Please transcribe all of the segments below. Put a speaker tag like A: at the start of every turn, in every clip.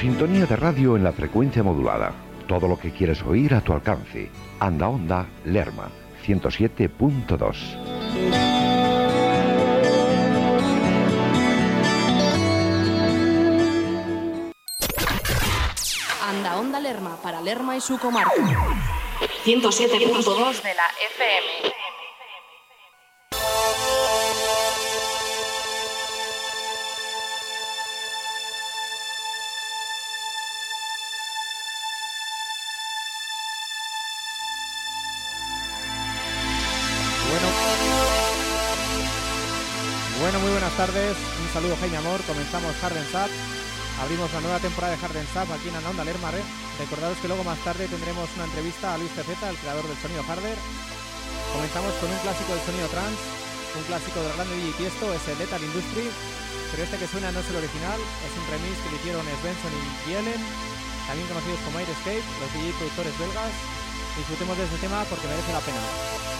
A: sintonía de radio en la frecuencia modulada. Todo lo que quieres oír a tu alcance. Anda Onda Lerma 107.2.
B: Anda Onda Lerma para Lerma y su comarca. 107.2 de la FM.
C: Tardes. Un saludo, Jaime Amor. Comenzamos Harden Sap. Abrimos la nueva temporada de Harden Sap aquí en Anaonda Lerma. ¿eh? Recordaros que luego más tarde tendremos una entrevista a Luis CZ, el creador del sonido Harder. Comenzamos con un clásico del sonido trans, un clásico del grande DJ Tiesto, es el Lethal Industry. Pero este que suena no es el original, es un remix que le hicieron Svensson y Yellen, también conocidos como Air Escape, los DJ productores belgas. Disfrutemos de este tema porque merece la pena.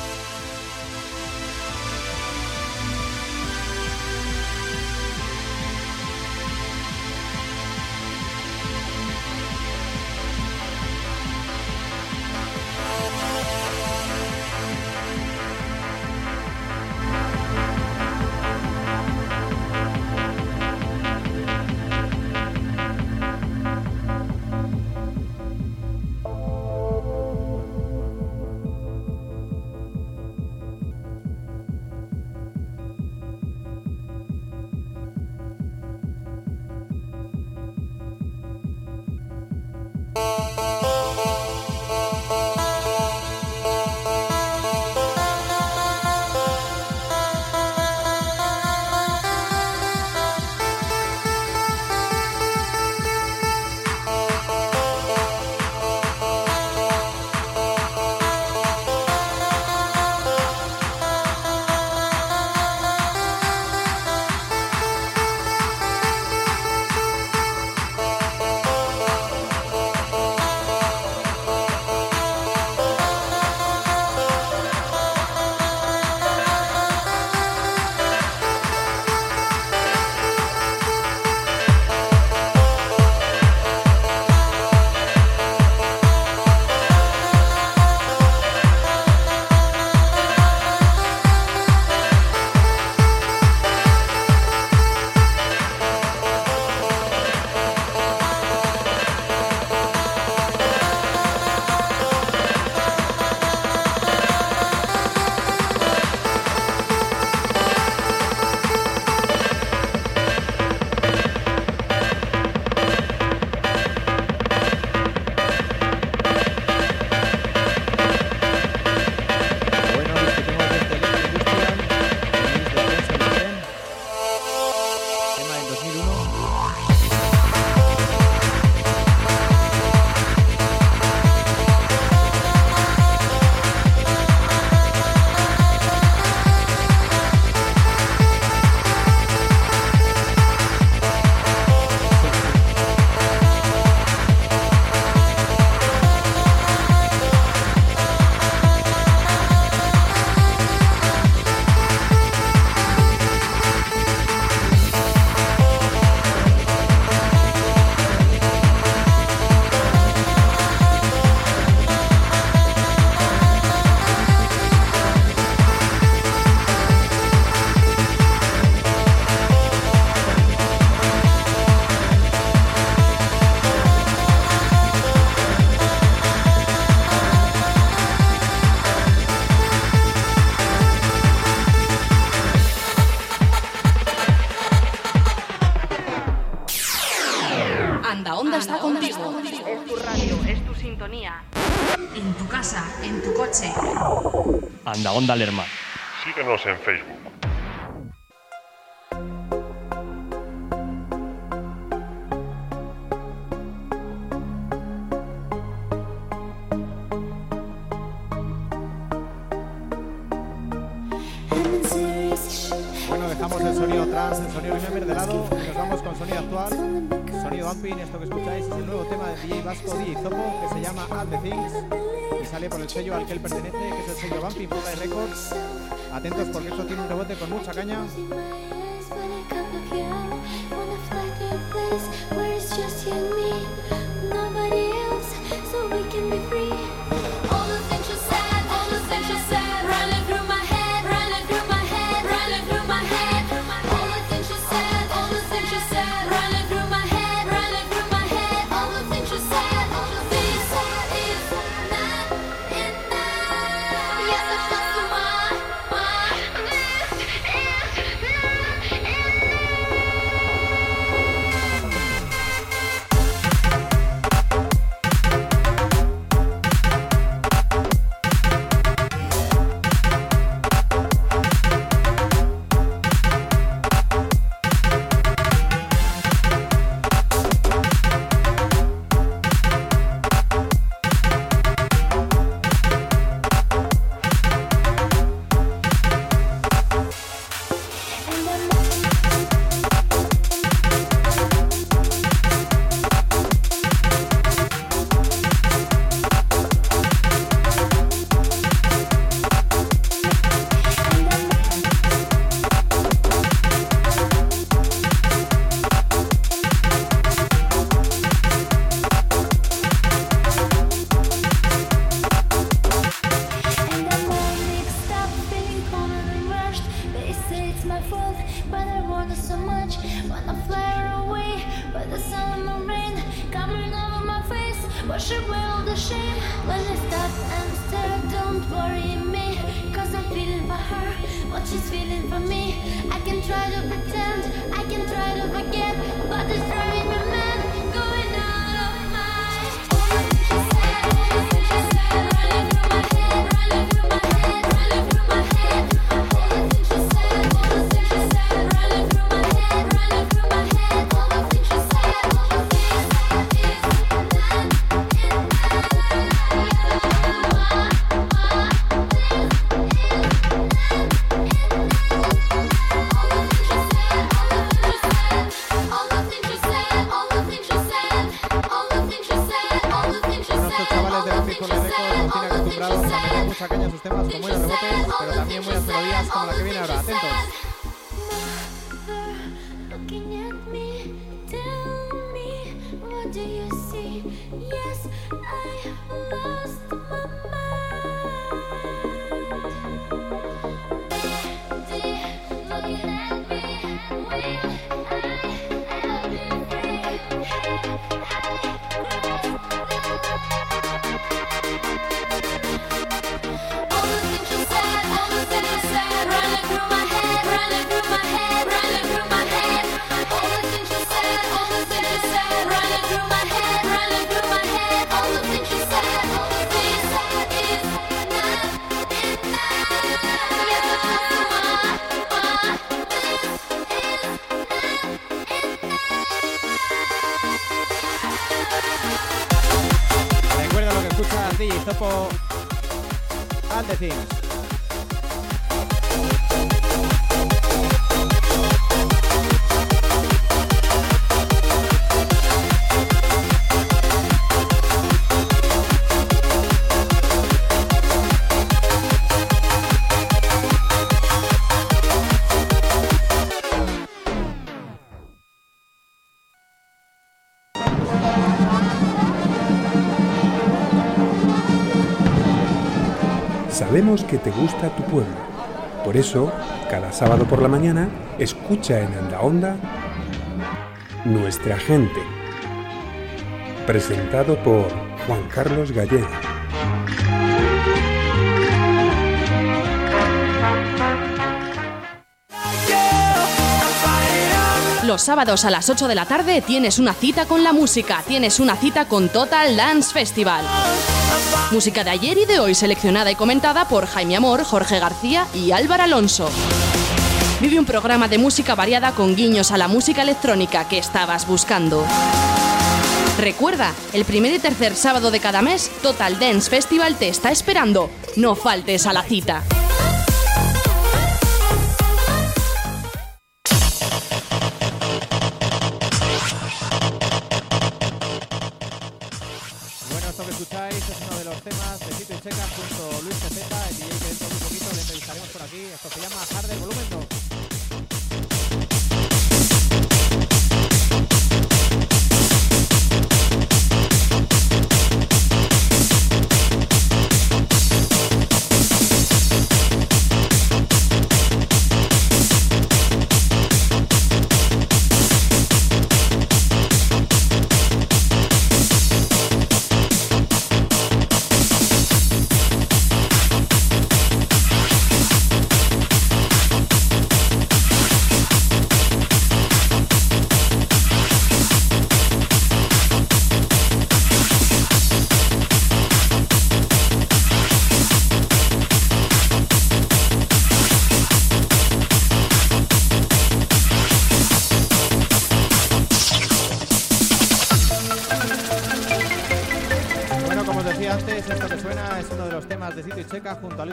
B: Anda Onda.
D: Síguenos en Facebook.
C: Sello al que él pertenece, que es el sello Bumping Records. Atentos porque esto tiene un rebote con mucha caña.
D: Meter mucha caña a sus temas con buenos rebotes, pero también buenas melodías como la que viene ahora. Atentos. Topo and the Things.
E: Que te gusta tu pueblo. Por eso, cada sábado por la mañana, escucha en Anda Onda Nuestra Gente. Presentado por Juan Carlos Gallego.
B: Los sábados a las 8 de la tarde tienes una cita con la música, tienes una cita con Total Dance Festival. Música de ayer y de hoy seleccionada y comentada por Jaime Amor, Jorge García y Álvaro Alonso. Vive un programa de música variada con guiños a la música electrónica que estabas buscando. Recuerda, el primer y tercer sábado de cada mes, Total Dance Festival te está esperando. No faltes a la cita.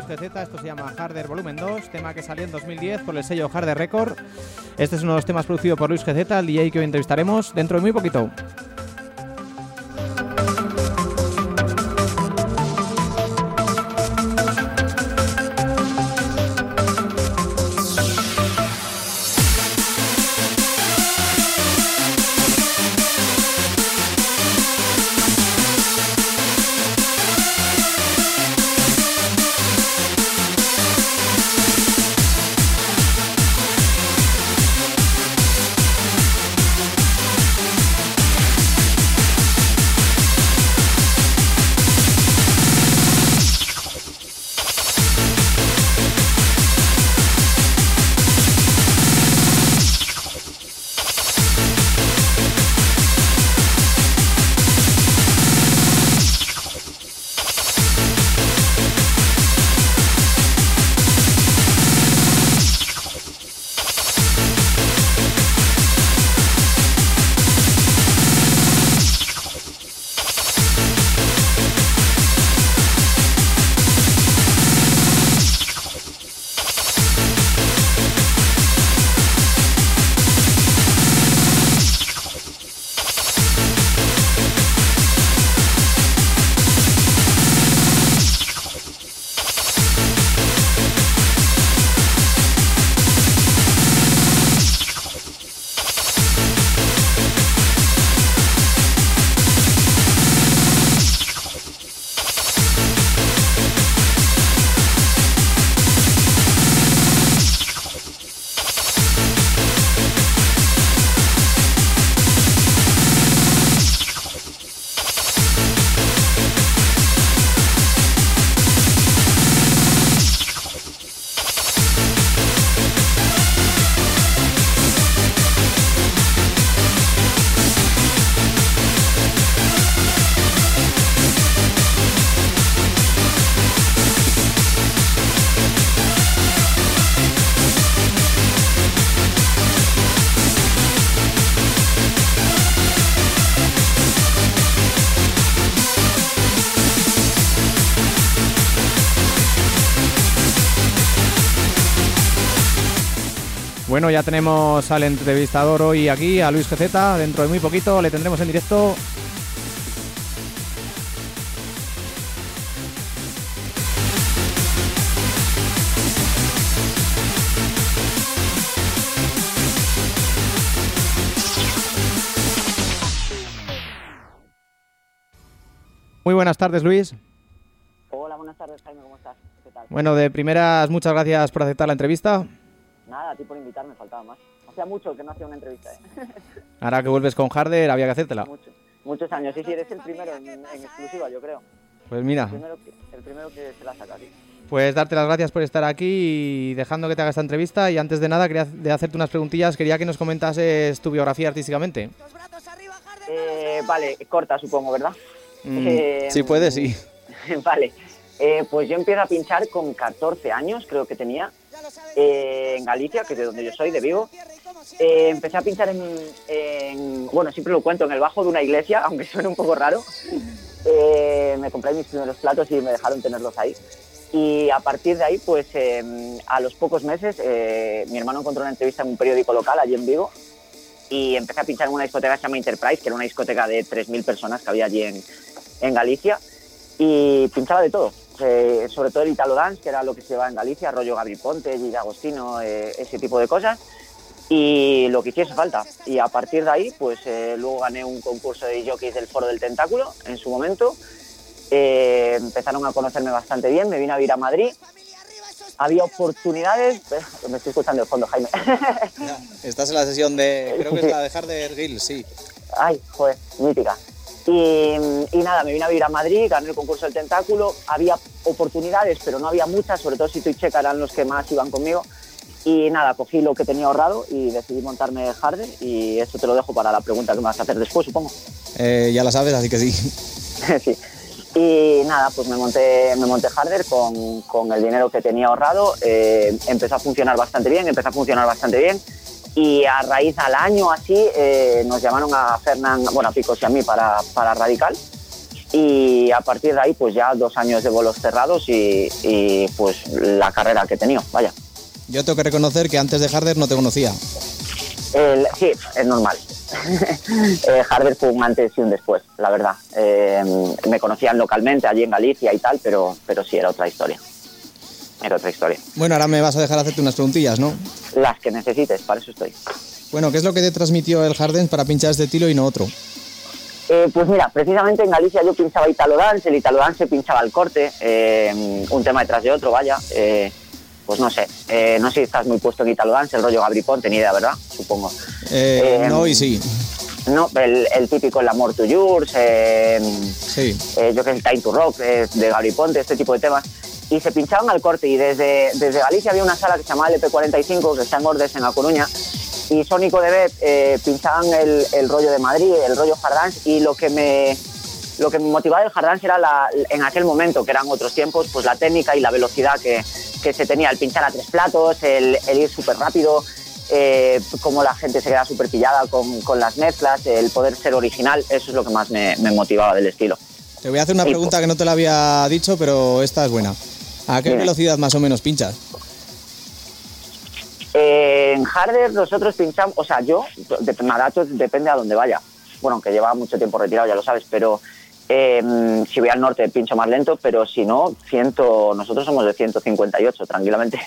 D: GZ. Esto se llama Harder Volumen 2, tema que salió en 2010 por el sello Harder Record. Este es uno de los temas producidos por Luis GZ, el DJ que hoy entrevistaremos dentro de muy poquito. Bueno, ya tenemos al entrevistador hoy aquí, a Luis GZ. Dentro de muy poquito le tendremos en directo. Muy buenas tardes, Luis.
F: Hola, buenas tardes, Jaime, ¿cómo estás? ¿Qué tal?
D: Bueno, de primeras, muchas gracias por aceptar la entrevista.
F: Nada, a ti por invitarme, faltaba más. Hacía mucho que no hacía una entrevista, ¿eh?
D: Ahora que vuelves con Harder, había que hacértela.
F: Mucho- muchos años. Sí, sí, eres el primero en, en exclusiva, yo creo.
D: Pues mira,
F: El primero que, el primero que se la saca, sí.
D: pues darte las gracias por estar aquí y dejando que te haga esta entrevista. Y antes de nada, quería de hacerte unas preguntillas, quería que nos comentases tu biografía artísticamente.
F: Eh, vale, corta, supongo, ¿verdad?
D: Mm,
F: Eh,
D: si puedes, sí.
F: vale. Eh, pues yo empiezo a pinchar con 14 años, creo que tenía, eh, en Galicia, que es de donde yo soy, de Vigo. Eh, empecé a pinchar en, en- bueno, siempre lo cuento, en el bajo de una iglesia, aunque suene un poco raro. Eh, me compré mis primeros platos y me dejaron tenerlos ahí. Y a partir de ahí, pues eh, a los pocos meses, eh, mi hermano encontró una entrevista en un periódico local allí en Vigo y empecé a pinchar en una discoteca que se llama Enterprise, que era una discoteca de 3.000 personas que había allí en, en Galicia y pinchaba de todo, eh, sobre todo el Italo Dance, que era lo que se llevaba en Galicia, rollo Gabri Ponte, Gigi Agostino, eh, ese tipo de cosas, y lo que hiciese falta. Y a partir de ahí, pues eh, luego gané un concurso de jockeys del Foro del Tentáculo en su momento, empezaron a conocerme bastante bien, me vine a vivir a Madrid, había oportunidades, me estoy escuchando de fondo, Jaime.
C: Estás en la sesión de. Creo que es la de Harder Gill, sí.
F: Ay, joder, mítica. Y, y nada, me vine a vivir a Madrid, gané el concurso del tentáculo. Había oportunidades, pero no había muchas, sobre todo si tú y Checa eran los que más iban conmigo. Y nada, cogí lo que tenía ahorrado y decidí montarme Harder. Y esto te lo dejo para la pregunta que me vas a hacer después, supongo.
C: Eh, ya la sabes, así que sí.
F: sí. Y nada, pues me monté, me monté Harder con, con el dinero que tenía ahorrado. Eh, empezó a funcionar bastante bien, empezó a funcionar bastante bien. Y a raíz al año así eh, nos llamaron a Fernán, bueno, a Picos y a mí para, para Radical. Y a partir de ahí, pues ya dos años de bolos cerrados y, y, pues la carrera que he tenido, vaya.
C: Yo tengo que reconocer que antes de Harder no te conocía.
F: El- sí, es normal. eh, Harder fue un antes y un después, la verdad. Eh, me conocían localmente allí en Galicia y tal, pero, pero sí, era otra historia. Era otra historia.
C: Bueno, ahora me vas a dejar hacerte unas preguntillas, ¿no?
F: Las que necesites, para eso estoy.
C: Bueno, ¿qué es lo que te transmitió el Harden para pinchar este estilo y no otro?
F: Eh, pues mira, precisamente en Galicia yo pinchaba Italo Dance, el Italo Dance pinchaba al corte, eh, un tema detrás de otro, vaya. eh, pues no sé, no sé si estás muy puesto en Italo Dance, el rollo Gabri Ponte, ni idea, ¿verdad? Supongo.
C: No y sí.
F: No, el, el típico El Amor to Yours, eh,
C: Sí.
F: eh, yo que sé, Time to Rock, eh, de Gabri Ponte, este tipo de temas. Y se pinchaban al corte. Y desde, desde Galicia había una sala que se llamaba LP45, que está en Ordes, en A Coruña, y Sónico de Bet eh, pinchaban el, el rollo de Madrid, el rollo hard y lo que me, lo que me motivaba del hard era la, en aquel momento, que eran otros tiempos, pues la técnica y la velocidad que, que se tenía, el pinchar a tres platos, el, el ir súper rápido, eh, cómo la gente se queda súper pillada con, con las mezclas, el poder ser original, eso es lo que más me, me motivaba del estilo.
C: Te voy a hacer una pregunta que no te la había dicho, pero esta es buena. ¿A qué
F: Dime.
C: velocidad más o menos pinchas?
F: Eh, en Harder nosotros pinchamos, o sea, yo, de, Marato depende a dónde vaya. Bueno, aunque lleva mucho tiempo retirado, ya lo sabes, pero eh, si voy al norte pincho más lento, pero si no, ciento, nosotros somos de 158, tranquilamente.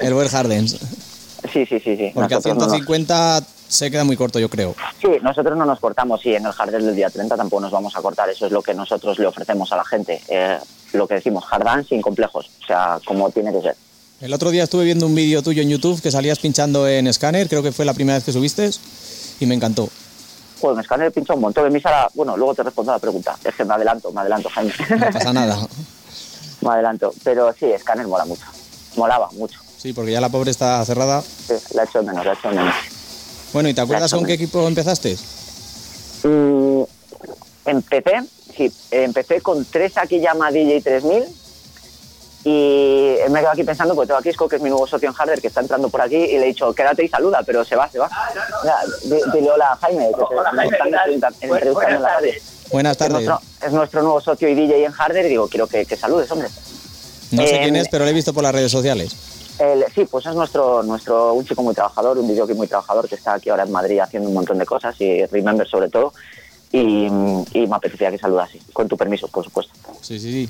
C: El buen Hardens.
F: sí, sí, sí, sí.
C: Porque a
F: Nosotros no nos-
C: 150 se queda muy corto, yo creo.
F: Sí, nosotros no nos cortamos y en el Harder del día 30 tampoco nos vamos a cortar. Eso es lo que nosotros le ofrecemos a la gente. eh, lo que decimos, dance sin complejos. O sea, como tiene que ser.
C: El otro día estuve viendo un vídeo tuyo en YouTube que salías pinchando en Scanner, creo que fue la primera vez que subiste, y me encantó.
F: Pues en Scanner pincho un montón. En mi sala, bueno, luego te respondo a la pregunta. Es que me adelanto, me adelanto, Jaime.
C: No pasa nada.
F: me adelanto. Pero sí, Scanner mola mucho. Molaba mucho.
C: Sí, porque ya la pobre está cerrada.
F: Sí, la he hecho menos, la he hecho menos.
C: Bueno, ¿y te acuerdas con qué equipo empezaste?
F: Mm, empecé, sí, empecé con tres aquí llama DJ 3000 y me quedo aquí pensando, porque tengo aquí Isco, que es mi nuevo socio en Harder, que está entrando por aquí, y le he dicho, quédate y saluda, pero se va, se va. Di- dile hola a Jaime, que están entrevista- entrevistando en la radio.
C: Buenas
F: Es
C: tardes.
F: nuestro, es nuestro nuevo socio y DJ en Harder, y digo, quiero que, que saludes, hombre.
C: No sé
F: Eh,
C: quién es, pero lo he visto por las redes sociales.
F: El- sí, pues es nuestro, nuestro, un chico muy trabajador, un videojockey muy trabajador que está aquí ahora en Madrid haciendo un montón de cosas y Remember sobre todo. Y, y me apetecía que saludase, con tu permiso, por supuesto.
C: Sí, sí, sí.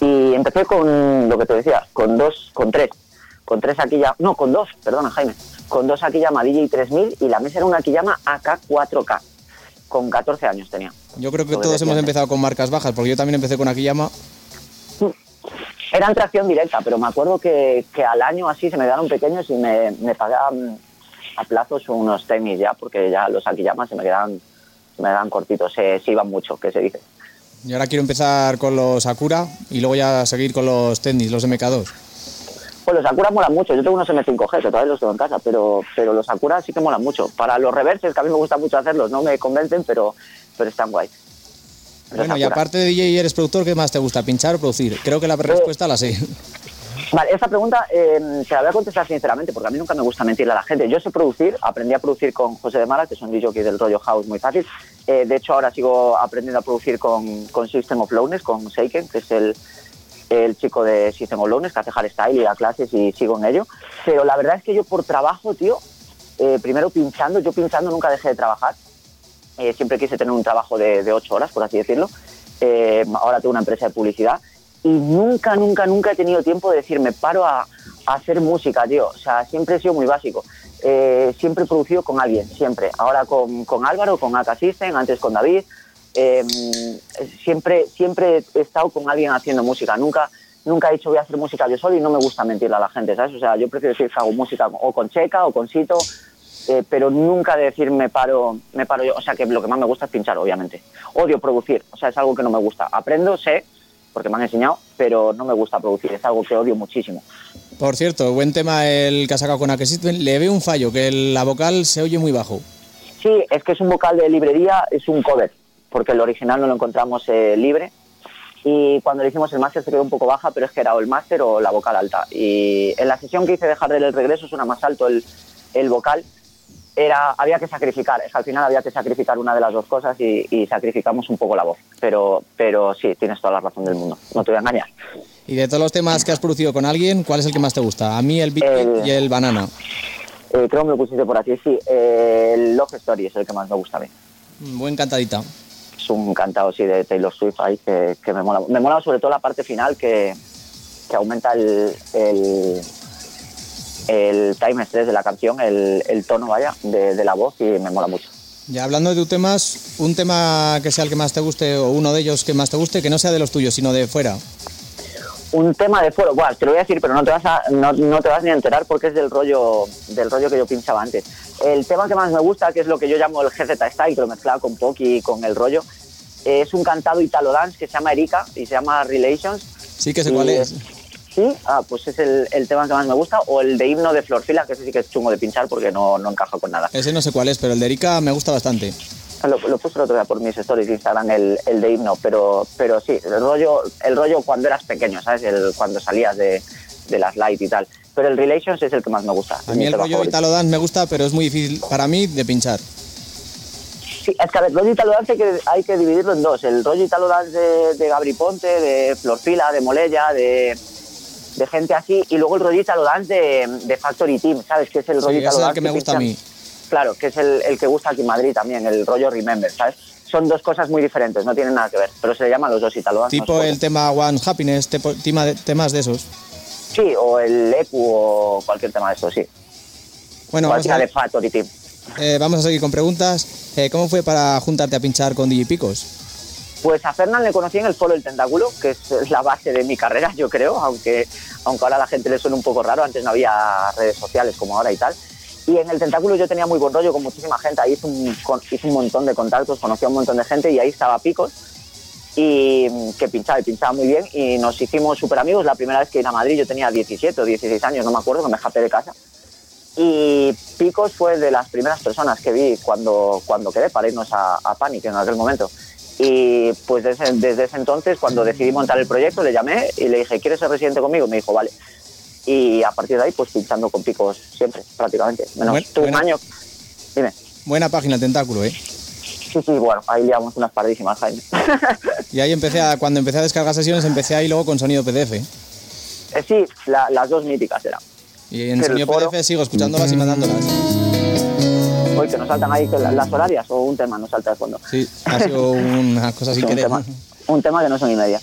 F: Y empecé con lo que te decía, con dos, con tres. Con tres Akiyama, no, con dos, perdona Jaime. Con dos Akiyama DJ 3000 y la mesa era una Akiyama AK4K. Con 14 años tenía.
C: Yo creo que todos hemos empezado con marcas bajas, porque yo también empecé con Akiyama.
F: Eran tracción directa, pero me acuerdo que, que al año así se me quedaron pequeños y me, me pagaban a plazos unos tenis ya, porque ya los Akiyama se me quedaban, se me quedaban cortitos, se, se iban mucho, que se dice.
C: Y ahora quiero empezar con los Sakura y luego ya seguir con los tenis, los MK2.
F: Pues los Sakura molan mucho. Yo tengo unos M5G, que todavía los tengo en casa, pero, pero los Sakura sí que molan mucho. Para los reverses, que a mí me gusta mucho hacerlos, no me convencen, pero, pero están guay.
C: Bueno, y aparte de DJ y eres productor, ¿qué más te gusta? ¿Pinchar o producir? Creo que la respuesta la sé.
F: Vale, esta pregunta eh, te la voy a contestar sinceramente, porque a mí nunca me gusta mentirle a la gente. Yo sé producir, aprendí a producir con José de Mara, que es un DJ del rollo house muy fácil. Eh, de hecho, ahora sigo aprendiendo a producir con, con System of Lowness, con Seiken, que es el, el chico de System of Lowness, que hace hardstyle y da clases y sigo en ello. Pero la verdad es que yo por trabajo, tío, eh, primero pinchando, yo pinchando nunca dejé de trabajar. Eh, siempre quise tener un trabajo de, ocho horas, por así decirlo. Eh, ahora tengo una empresa de publicidad y nunca, nunca, nunca he tenido tiempo de decir, me paro a, hacer música, tío. O sea, siempre he sido muy básico. Eh, siempre he producido con alguien, siempre. Ahora con, con Álvaro, con Aka System, antes con David. Siempre, siempre he estado con alguien haciendo música. Nunca, nunca he dicho voy a hacer música yo solo y no me gusta mentirle a la gente, ¿sabes? O sea, yo prefiero decir que hago música o con Checa o con Sito, eh, pero nunca de decir me paro, me paro yo. O sea, que lo que más me gusta es pinchar, obviamente. Odio producir, o sea, es algo que no me gusta. Aprendo, sé, porque me han enseñado, pero no me gusta producir, es algo que odio muchísimo.
C: Por cierto, buen tema el que ha sacado con Akesisten. Le veo un fallo, que la vocal se oye muy bajo.
F: Sí, es que es un vocal de librería, es un cover, porque el original no lo encontramos eh, libre. Y cuando le hicimos el máster se quedó un poco baja, pero es que era o el máster o la vocal alta. Y en la sesión que hice de Jardel el regreso suena más alto el, el vocal. Era, había que sacrificar, es que al final había que sacrificar una de las dos cosas y, y sacrificamos un poco la voz. Pero, pero sí, tienes toda la razón del mundo, no te voy a engañar.
C: Y de todos los temas que has producido con alguien, ¿cuál es el que más te gusta? A mí el Big
F: El-
C: y el Banana.
F: Eh, creo que me lo pusiste por aquí, sí. eh, el Love Story es el que más me gusta a mí.
C: Mm, Buen cantadita.
F: es un cantado sí de Taylor Swift ahí que, que me mola. Me mola sobre todo la parte final que, que aumenta el, el, el time stress de la canción, el, el tono, vaya, de, de la voz y me mola mucho.
C: Ya hablando de tus temas, un tema que sea el que más te guste o uno de ellos que más te guste, que no sea de los tuyos, sino de fuera.
F: Un tema de foro, bueno, te lo voy a decir, pero no te vas a, no, no te vas ni a enterar porque es del rollo, del rollo que yo pinchaba antes. El tema que más me gusta, que es lo que yo llamo el GZ Style, que lo mezclaba con pop y con el rollo, es un cantado italo dance que se llama Erika y se llama Relations.
C: Sí que sé cuál es.
F: Sí, ah, pues es el, el tema que más me gusta. O el de himno de Florfila, que ese sí que es chungo de pinchar porque no, no encaja con nada.
C: Ese no sé cuál es, pero el de Erika me gusta bastante.
F: Lo, lo puse el otro día por mis stories de Instagram, el, el de himno, pero, pero sí, el rollo, el rollo cuando eras pequeño, ¿sabes? El, cuando salías de, de las light y tal. Pero el Relations es el que más me gusta.
C: A mí el rollo
F: favorito.
C: Italo Dance me gusta, pero es muy difícil para mí de pinchar.
F: Sí, es que a ver, el rollo italo dance hay que, hay que dividirlo en dos. El rollo italo dance de, de Gabri Ponte, de Florfila, de Molella, de, de gente así, y luego el rollo italo dance de, de Factory Team, ¿sabes? Que es el
C: Sí, el
F: dance
C: que me gusta a mí.
F: Claro, que es el, el que gusta aquí en Madrid también, el rollo Remember, ¿sabes? Son dos cosas muy diferentes, no tienen nada que ver, pero se le llaman los dos italo dance.
C: Tipo el tema One Happiness, tipo- tema de- temas de esos.
F: Sí, o el EQ o cualquier tema de esto, sí.
C: Bueno, vamos a,
F: de Factory Team.
C: eh, vamos a seguir con preguntas. Eh, ¿Cómo fue para juntarte a pinchar con DJ Picos?
F: Pues a Fernán le conocí en el Foro del Tentáculo, que es la base de mi carrera, yo creo, aunque, aunque ahora a la gente le suena un poco raro, antes no había redes sociales como ahora y tal. Y en el Tentáculo yo tenía muy buen rollo con muchísima gente, ahí hice un, hice un montón de contactos, conocí a un montón de gente y ahí estaba Picos, y que pinchaba y pinchaba muy bien y nos hicimos súper amigos. La primera vez que vine a Madrid yo tenía 17 o 16 años, no me acuerdo, que me escapé de casa. Y Picos fue de las primeras personas que vi cuando, cuando quedé para irnos a, a Panic en aquel momento. Y pues desde, desde ese entonces, cuando decidí montar el proyecto, le llamé y le dije, ¿quieres ser residente conmigo? Me dijo, vale. Y a partir de ahí, pues pinchando con Picos siempre, prácticamente. Menos
C: Buen-
F: tuve un año. Dime.
C: Buena página tentáculo, ¿eh?
F: Sí, sí, bueno, ahí liamos unas pardísimas, Jaime.
C: Y ahí empecé a, cuando empecé a descargar sesiones, empecé ahí luego con sonido PDF.
F: Eh, sí, la- las dos míticas eran.
C: Y en
F: el
C: sonido
F: foro-
C: PDF sigo escuchándolas y mandándolas.
F: Hoy que nos saltan ahí las horarias o un tema nos salta de fondo.
C: Sí, ha sido una cosa sin
F: un,
C: querer.
F: tema, un tema que no son y media.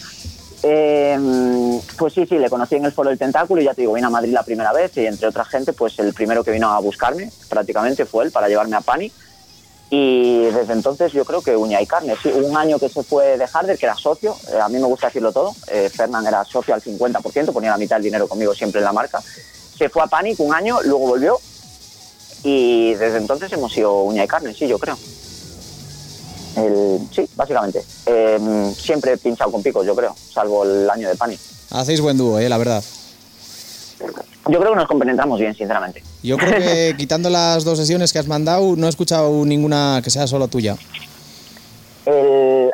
F: Eh, pues sí, sí, le conocí en el Foro del Tentáculo y ya te digo, vine a Madrid la primera vez y entre otra gente, pues el primero que vino a buscarme prácticamente fue él para llevarme a Pani. Y desde entonces yo creo que uña y carne. Sí, un año que se fue de Harder, que era socio, eh, a mí me gusta decirlo todo, eh, Fernán era socio al 50%, ponía la mitad del dinero conmigo siempre en la marca. Se fue a Panic un año, luego volvió y desde entonces hemos sido uña y carne, sí, yo creo. El- sí, básicamente. Eh, siempre he pinchado con picos, yo creo, salvo el año de Panic.
C: Hacéis buen dúo, eh, la verdad.
F: Yo creo que nos compenetramos bien, sinceramente.
C: Yo creo que quitando las dos sesiones que has mandado, no he escuchado ninguna que sea solo tuya.
F: El,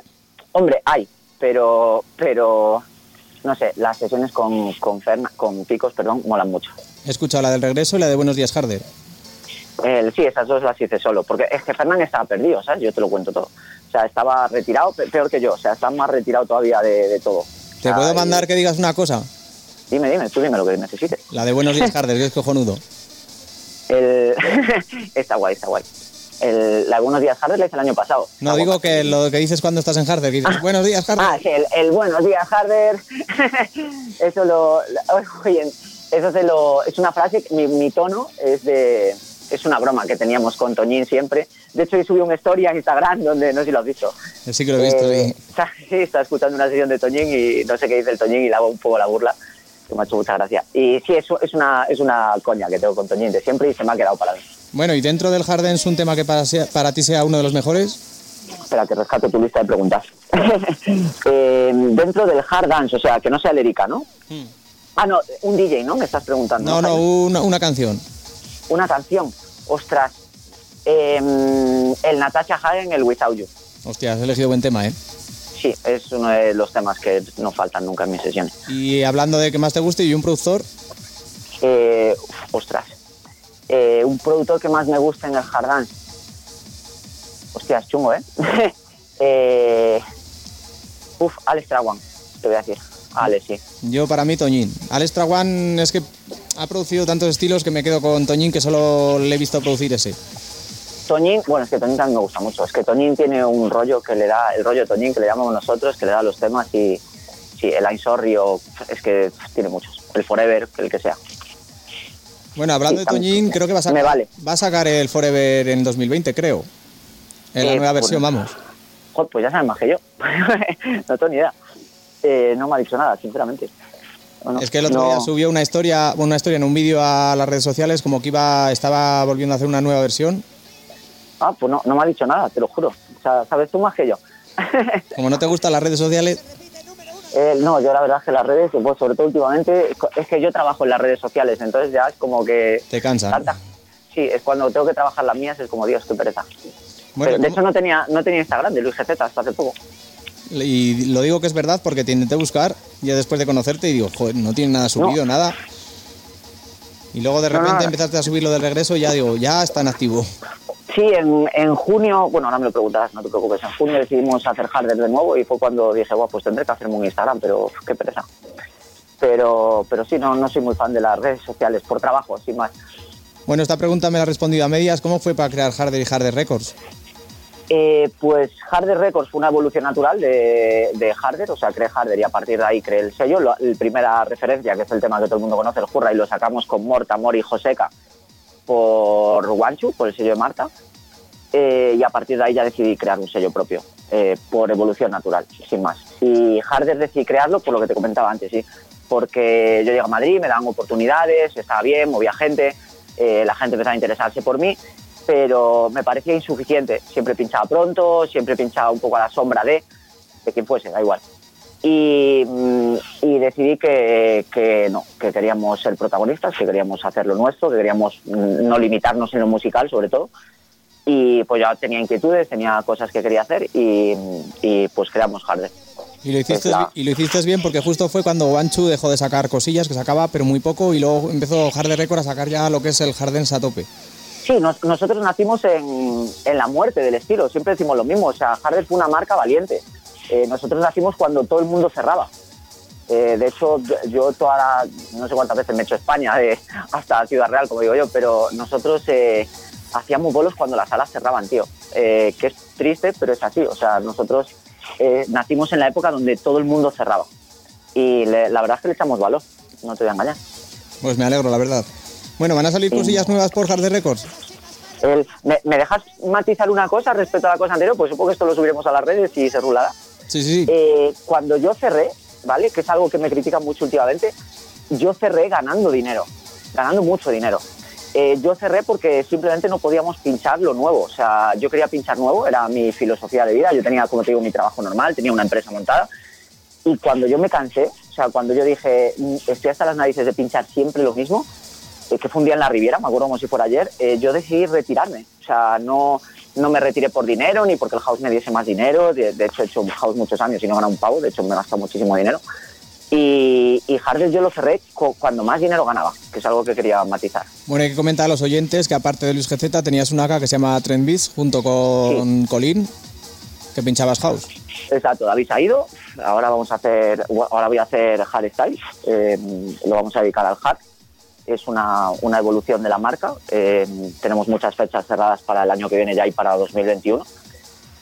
F: hombre, hay, pero, pero no sé, las sesiones con, con, Ferna- con picos perdón, molan mucho.
C: He escuchado la del regreso y la de Buenos Días Harder.
F: El- sí, esas dos las hice solo, porque es que Fernán estaba perdido, ¿sabes? Yo te lo cuento todo. O sea, estaba retirado, pe- peor que yo, o sea, está más retirado todavía de, de todo.
C: ¿Te
F: Ah,
C: puedo
F: y-
C: mandar que digas una cosa?
F: Dime, dime, tú dime lo que necesites.
C: La de Buenos Días Harder, que es cojonudo.
F: El... está guay, está guy. El... La de Buenos Días Harder la hice el año pasado.
C: No, digo que lo que dices cuando estás en Harder, que dices, Buenos Días Harder.
F: Ah, sí, el, el Buenos Días Harder. eso lo... Oye, eso se lo... Es una frase, mi, mi tono es de... Es una broma que teníamos con Toñín siempre. De hecho, hoy subí una historia a Instagram donde, no sé si lo has visto.
C: Sí que lo he visto,
F: Eh,
C: sí.
F: Está, sí, está escuchando una sesión de Toñín y no sé qué dice el Toñín y le hago un poco la burla, que me ha hecho mucha gracia. Y sí, eso es una, es una coña que tengo con Toñín de siempre y se me ha quedado para mí.
C: Bueno, y dentro del Harden es un tema que para, sea- para ti sea uno de los mejores.
F: Espera, que rescato tu lista de preguntas. Eh, dentro del hard dance, o sea, que no sea lírica, ¿no? Ah, no, un DJ, ¿no? Me estás preguntando.
C: No, no, una, una canción.
F: Una canción. Ostras. Eh, el Natasha Hagen, el Without You.
C: Hostia, has elegido buen tema, ¿eh?
F: Sí, es uno de los temas que no faltan nunca en mis sesiones.
C: Y hablando de que más te guste y un productor,
F: Eh, ostras. Eh, un productor que más me gusta en el dance. Hostias, chungo, ¿eh? eh uf, Alex Trawan, te voy a decir. Alex, sí.
C: yo para mí Toñín. Alex Trawan es que ha producido tantos estilos que me quedo con Toñín que solo le he visto producir ese.
F: Toñín, bueno, es que Toñín también me gusta mucho. Es que Toñín tiene un rollo que le da, el rollo Toñín que le llamamos nosotros, que le da los temas y sí, el I'm Sorry o es que tiene muchos. El Forever, el que sea.
C: Bueno, hablando
F: Sí,
C: de. Toñín, creo que va a, sacar,
F: vale.
C: va a sacar el Forever en 2020, creo. En la
F: Eh,
C: nueva
F: pues-
C: versión, vamos.
F: Joder, pues ya sabes más que yo. no tengo ni idea. Eh, no me ha dicho nada, sinceramente. No,
C: Es que el otro
F: no-
C: día subió una historia, una historia en un vídeo a las redes sociales como que iba, estaba volviendo a hacer una nueva versión.
F: Ah, pues no, no me ha dicho nada, te lo juro. O sea, sabes tú más que yo.
C: Como no te gustan las redes sociales,
F: Eh, no, yo la verdad es que las redes, pues sobre todo últimamente, es que yo trabajo en las redes sociales, entonces ya es como que...
C: te cansan.
F: tanta- Sí, es cuando tengo que trabajar las mías, es como, Dios, qué pereza.
C: Bueno,
F: Pero, de
C: ¿cómo-
F: hecho no tenía, no tenía Instagram de Luis GZ hasta hace poco.
C: Y lo digo que es verdad porque te intenté buscar ya después de conocerte y digo, joder, no tiene nada subido, nada. Y luego de repente
F: no.
C: empezaste a subir lo del regreso y ya digo, ya está en activo.
F: Sí, en, en junio, bueno, ahora me lo preguntas, no te preocupes, en junio decidimos hacer Harder de nuevo y fue cuando dije, bueno, pues tendré que hacerme un Instagram, pero qué pereza. Pero, pero sí, no, no soy muy fan de las redes sociales, por trabajo, sin más.
C: Bueno, esta pregunta me la has respondido a medias. ¿Cómo fue para crear Harder y Harder Records?
F: Eh, pues Harder Records fue una evolución natural de, de Harder, o sea, creé Harder y a partir de ahí creé el sello. La primera referencia, que es el tema que todo el mundo conoce, el Jurra, y lo sacamos con Morta, Mori y Joseca por Wanchu, por el sello de Marta. Eh, y a partir de ahí ya decidí crear un sello propio, eh, por evolución natural, sin más. Y Harder decidí crearlo por lo que te comentaba antes, sí. Porque yo llegué a Madrid, me daban oportunidades, estaba bien, movía gente, eh, la gente empezaba a interesarse por mí, pero me parecía insuficiente. Siempre pinchaba pronto, siempre pinchaba un poco a la sombra de, de quien fuese, da igual. Y, mm, y decidí que, que no, que queríamos ser protagonistas, que queríamos hacer lo nuestro, que queríamos mm, no limitarnos en lo musical sobre todo. Y pues ya tenía inquietudes, tenía cosas que quería hacer y, y pues creamos Harder.
C: Y lo, hiciste,
F: Es la-
C: y lo hiciste bien porque justo fue cuando Wanchu dejó de sacar cosillas, que sacaba pero muy poco, y luego empezó Harder Records a sacar ya lo que es el Hardens a tope.
F: Sí, nos- nosotros nacimos en, en la muerte del estilo, siempre decimos lo mismo, o sea, Harder fue una marca valiente. Eh, nosotros nacimos cuando todo el mundo cerraba. Eh, de hecho, yo toda la, no sé cuántas veces me he hecho España, eh, hasta Ciudad Real, como digo yo, pero nosotros eh, hacíamos bolos cuando las salas cerraban, tío. Eh, que es triste, pero es así. O sea, nosotros eh, nacimos en la época donde todo el mundo cerraba. Y le- la verdad es que le echamos valor, no te voy a engañar.
C: Pues me alegro, la verdad. Bueno, ¿van a salir
F: Sí.
C: cosillas nuevas por Hard Records?
F: El- ¿me, me dejas matizar una cosa respecto a la cosa anterior? Pues supongo que esto lo subiremos a las redes y se rulará.
C: Sí, sí, sí.
F: Eh, cuando yo cerré, ¿vale? Que es algo que me critican mucho últimamente, yo cerré ganando dinero, ganando mucho dinero. Eh, yo cerré porque simplemente no podíamos pinchar lo nuevo. O sea, yo quería pinchar nuevo, era mi filosofía de vida. Yo tenía, como te digo, mi trabajo normal, tenía una empresa montada. Y cuando yo me cansé, o sea, cuando yo dije, "Mm, estoy hasta las narices de pinchar siempre lo mismo, eh, que fue un día en la Riviera, me acuerdo como si fuera ayer, eh, yo decidí retirarme. O sea, no, no me retiré por dinero ni porque el house me diese más dinero. De, de hecho, he hecho house muchos años y no he ganado un pavo. De hecho, me he gastado muchísimo dinero. Y, y yo lo cerré cu- cuando más dinero ganaba, que es algo que quería matizar.
C: Bueno, hay que comentar a los oyentes que aparte de Luis GZ tenías una acá que se llama Trend Beats junto con Colin, que pinchabas house.
F: Exacto, David ha ido. Ahora vamos a hacer, ahora voy a hacer hardstyle. eh, lo vamos a dedicar al hard. Es una, una evolución de la marca. eh, tenemos muchas fechas cerradas para el año que viene ya y para 2021.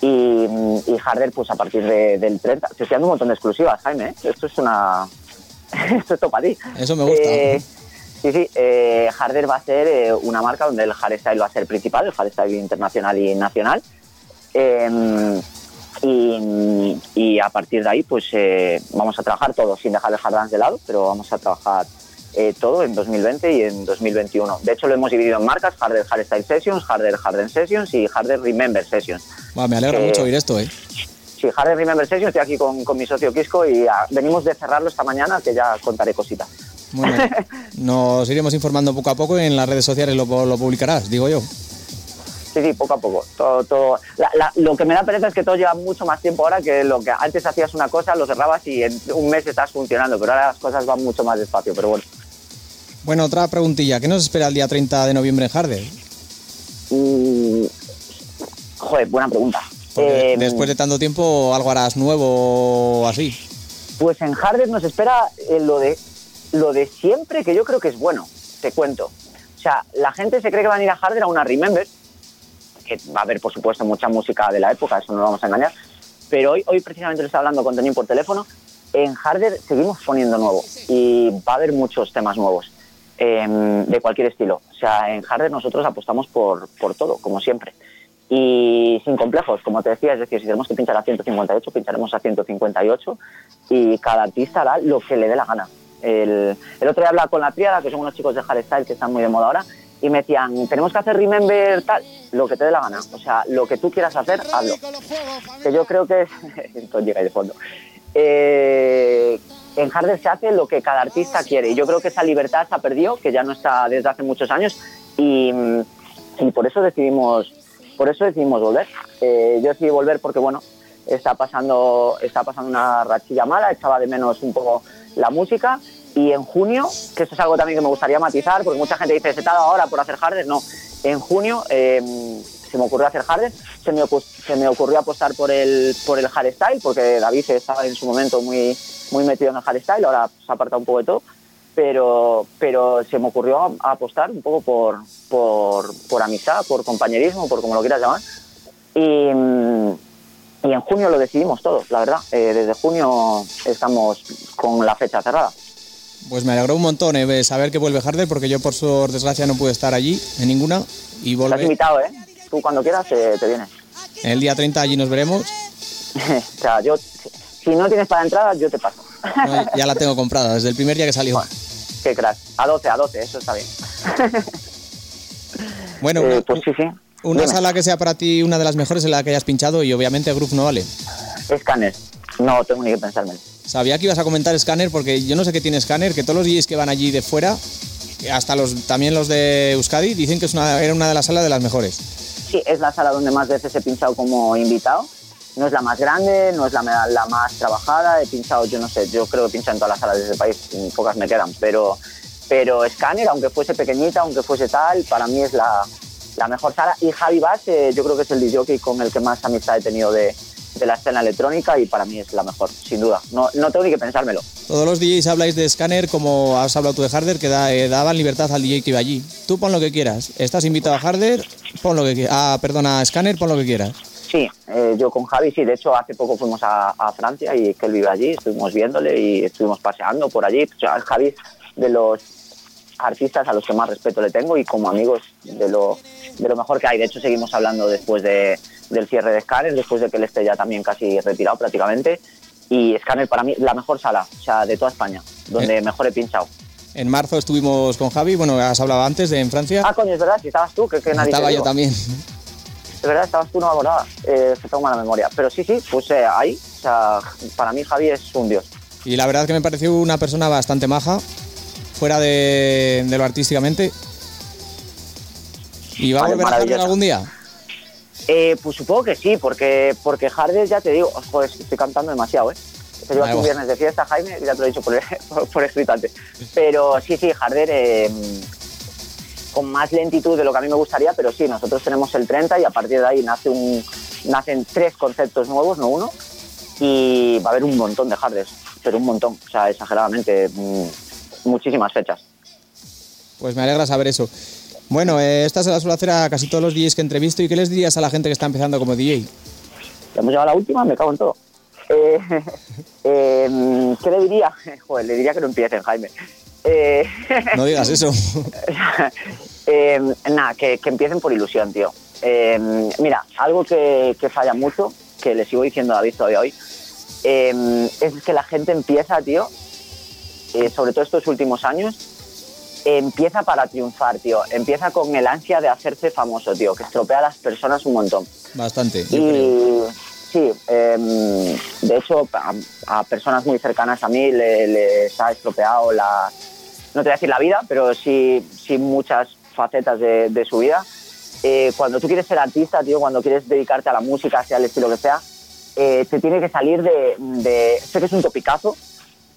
F: Y, y Harder, pues a partir de- del 30. Te estoy dando un montón de exclusivas, Jaime. ¿eh? Esto es una. Esto es todo para ti.
C: Eso me gusta.
F: Eh, sí, sí. eh, Harder va a ser eh, una marca donde el hardstyle va a ser principal, el hardstyle internacional y nacional. Eh, y, y a partir de ahí, pues eh, vamos a trabajar todo, sin dejar el hard dance de lado, pero vamos a trabajar eh, todo en 2020 y en 2021. De hecho, lo hemos dividido en marcas: Harder Hardstyle Sessions, Harder Harden Sessions y Harder Remember Sessions.
C: Buah, me alegra
F: Eh,
C: mucho oír esto, ¿eh?
F: Sí, Harder Remember Sessions, estoy aquí con, con mi socio Kisco y ah, venimos de cerrarlo esta mañana, que ya contaré cositas.
C: Bueno, nos iremos informando poco a poco y en las redes sociales lo, lo publicarás, digo yo.
F: Sí, sí, poco a poco. Todo, todo. La- la- lo que me da pereza es que todo lleva mucho más tiempo ahora que lo que antes hacías una cosa, lo cerrabas y en un mes estás funcionando, pero ahora las cosas van mucho más despacio, pero bueno.
C: Bueno, otra preguntilla. ¿Qué nos espera el día 30 de noviembre en Harder?
F: Mm, joder, buena pregunta. Eh,
C: después de tanto tiempo algo harás nuevo o así.
F: Pues en Harder nos espera eh, lo, de, lo de siempre, que yo creo que es bueno, te cuento. O sea, la gente se cree que van a ir a Harder a una Remember, que va a haber, por supuesto, mucha música de la época, eso no lo vamos a engañar. Pero hoy, hoy precisamente lo estaba hablando con Tonín por teléfono. En Harder seguimos poniendo nuevo y va a haber muchos temas nuevos em, de cualquier estilo. O sea, en Harder nosotros apostamos por, por todo, como siempre. Y sin complejos, como te decía, es decir, si tenemos que pinchar a 158, pincharemos a 158 y cada artista hará lo que le dé la gana. El, el otro día hablaba con la triada, que son unos chicos de hardstyle que están muy de moda ahora, y me decían, tenemos que hacer remember tal, lo que te dé la gana. O sea, lo que tú quieras hacer, hazlo. Que yo creo que es... Esto llega ahí de fondo. Eh, en Harder se hace lo que cada artista quiere. Yo creo que esa libertad se ha perdido, que ya no está desde hace muchos años. Y, por eso decidimos por eso decidimos volver. Eh, yo decidí volver porque bueno está pasando está pasando una rachilla mala, echaba de menos un poco la música. Y en junio, que esto es algo también que me gustaría matizar, porque mucha gente dice, se te ahora por hacer Harder, no, en junio eh, se me ocurrió hacer Harder, se me, ocu- se me ocurrió apostar por el, por el hardstyle, porque David estaba en su momento muy, muy metido en el hardstyle, ahora se ha apartado un poco de todo, pero, pero se me ocurrió apostar un poco por, por, por amistad, por compañerismo, por como lo quieras llamar, y, mm, y en junio lo decidimos todo, la verdad, Eh, desde junio estamos con la fecha cerrada.
C: Pues me alegró un montón eh, saber que vuelve Harder porque yo por su desgracia no pude estar allí en ninguna y
F: Estás
C: volver.
F: invitado, ¿eh? Tú cuando quieras eh, te vienes.
C: El día 30 allí nos veremos.
F: o sea, yo, si no tienes para entrada, yo te paso.
C: No, ya la tengo comprada desde el primer día que salió.
F: Qué crack. A 12, a 12, eso está bien.
C: Bueno,
F: Eh, pues sí, sí.
C: una
F: Dime.
C: sala que sea para ti una de las mejores en la que hayas pinchado y obviamente Groove no vale.
F: Scanner. No tengo ni que pensarme.
C: Sabía que ibas a comentar Scanner porque yo no sé qué tiene Scanner, que todos los DJs que van allí de fuera, hasta los también los de Euskadi, dicen que es una, era una de las salas de las mejores.
F: Sí, es la sala donde más veces he pinchado como invitado. No es la más grande, no es la, la más trabajada. He pinchado, yo no sé, yo creo que he pinchado en todas las salas de ese país, y pocas me quedan. Pero, pero Scanner, aunque fuese pequeñita, aunque fuese tal, para mí es la, la mejor sala. Y Javi Bass, eh, yo creo que es el DJ con el que más amistad he tenido de, de la escena electrónica y para mí es la mejor, sin duda. No, no tengo ni que pensármelo.
C: Todos los DJs habláis de Scanner como has hablado tú de Harder, que da- eh, daban libertad al DJ que iba allí. Tú pon lo que quieras. Estás invitado a Harder, pon lo que quieras. Ah, a Scanner, pon lo que quieras.
F: Sí, eh, yo con Javi, sí, de hecho hace poco fuimos a, a Francia y que él vive allí, estuvimos viéndole y estuvimos paseando por allí. O sea, Javi es de los artistas a los que más respeto le tengo y como amigos de lo, de lo mejor que hay. De hecho, seguimos hablando después de, del cierre de Scanner, después de que él esté ya también casi retirado prácticamente. Y Scanner para mí la mejor sala, o sea, de toda España, donde mejor he pinchado.
C: En marzo estuvimos con Javi, bueno, has hablado antes de en Francia.
F: Ah, coño, es verdad, si estabas tú, que, que nadie
C: Estaba yo
F: digo.
C: también.
F: De verdad, estabas tú, no me acordaba. Eh, que tengo mala memoria. Pero sí, sí, pues eh, ahí, o sea, para mí Javi es un dios.
C: Y la verdad que me pareció una persona bastante maja, fuera de, de lo artísticamente. ¿Y va a volver a Harder algún día?
F: Eh, pues supongo que sí, porque, porque Harder, ya te digo, joder, estoy cantando demasiado, ¿eh? Te aquí un viernes de fiesta, Jaime, y ya te lo he dicho por, por, por escrito antes. Pero sí, sí, Harder eh, con más lentitud de lo que a mí me gustaría, pero sí, nosotros tenemos el 30 y a partir de ahí nace un, nacen tres conceptos nuevos, no uno, y va a haber un montón de Harders, pero un montón, o sea, exageradamente, mm, muchísimas fechas.
C: Pues me alegra saber eso. Bueno, eh, esta se la suelo hacer a casi todos los DJs que entrevisto. ¿Y qué les dirías a la gente que está empezando como DJ?
F: Ya hemos llegado a la última, me cago en todo. Eh, eh, ¿Qué le diría? Joder, le diría que no empiecen, Jaime. Eh,
C: No digas eso.
F: eh, nada, que, que empiecen por ilusión, tío. Eh, mira, algo que, que falla mucho, que le sigo diciendo a David todavía hoy, eh, es que la gente empieza, tío, eh, sobre todo estos últimos años, empieza para triunfar, tío. Empieza con el ansia de hacerse famoso, tío, que estropea a las personas un montón.
C: Bastante. yo creo.
F: Y sí, em, de hecho, a, a personas muy cercanas a mí le- les ha estropeado la, no te voy a decir la vida, pero sí, sí muchas facetas de, de su vida. Eh, cuando tú quieres ser artista, tío, cuando quieres dedicarte a la música, sea el estilo que sea, eh, te tiene que salir de, de- Sé que es un topicazo,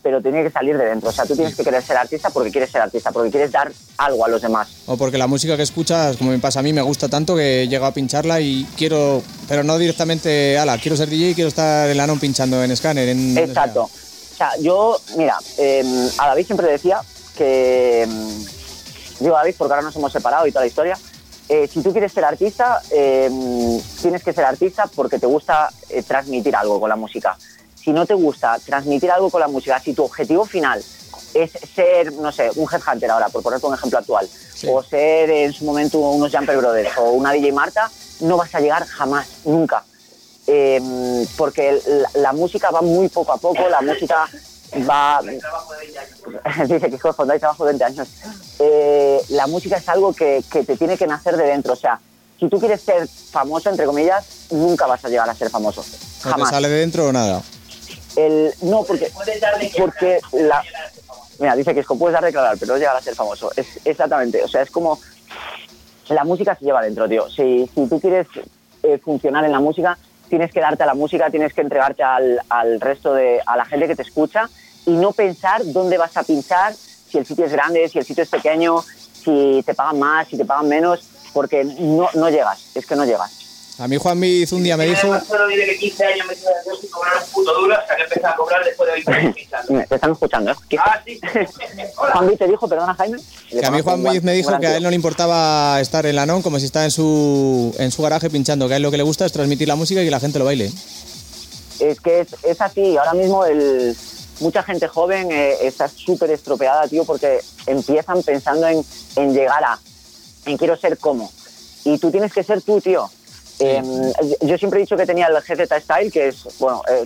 F: pero tiene que salir de dentro. O sea, tú tienes que querer ser artista porque quieres ser artista, porque quieres dar algo a los demás.
C: O porque la música que escuchas, como me pasa a mí, me gusta tanto que llego a pincharla y quiero, pero no directamente, ala, quiero ser DJ y quiero estar en la non pinchando en Scanner. En,
F: Exacto. O sea, yo, mira, eh, a David siempre decía que. eh, digo David porque ahora nos hemos separado y toda la historia. eh, si tú quieres ser artista, eh, tienes que ser artista porque te gusta eh, transmitir algo con la música. Si no te gusta transmitir algo con la música, si tu objetivo final es ser, no sé, un headhunter ahora, por ponerte un ejemplo actual, o ser en su momento unos Jumper Brothers o una DJ Marta, no vas a llegar jamás, nunca. Eh, porque la, la música va muy poco a poco, la música va... Dice que hijo de fondo hay trabajo de 20 años. Eh, la música es algo que, que te tiene que nacer de dentro, o sea, si tú quieres ser famoso, entre comillas, nunca vas a llegar a ser famoso.
C: ¿O te
F: Jamás.
C: sale de dentro o nada?
F: El, no, porque, porque la... Mira, dice que es como puedes dar de declarar, pero no llegar a ser famoso. Es exactamente, o sea, es como... La música se lleva dentro, tío. Si, si tú quieres eh, funcionar en la música, tienes que darte a la música, tienes que entregarte al, al resto de... a la gente que te escucha y no pensar dónde vas a pinchar, si el sitio es grande, si el sitio es pequeño, si te pagan más, si te pagan menos, porque no, no llegas, es que no llegas.
C: A mí Juan Miz un día me dijo,
G: Solo diré que 15 años me quedé sin cobrar un puto duro hasta que empecé a cobrar después de 20 años pinchando.
F: Te están escuchando, ¿eh?
G: Ah, sí.
F: Juan Luis te dijo, perdona Jaime.
C: que a mí Juan Miz me dijo que a él no le importaba estar en la non como si está en su, en su garaje pinchando, que a él lo que le gusta es transmitir la música y que la gente lo baile.
F: Es que es, es así, ahora mismo el, mucha gente joven eh, está súper estropeada, tío, porque empiezan pensando en, en llegar a, en quiero ser como. Y tú tienes que ser tú, tío. Eh, yo siempre he dicho que tenía el GZ Style, que es, bueno, eh,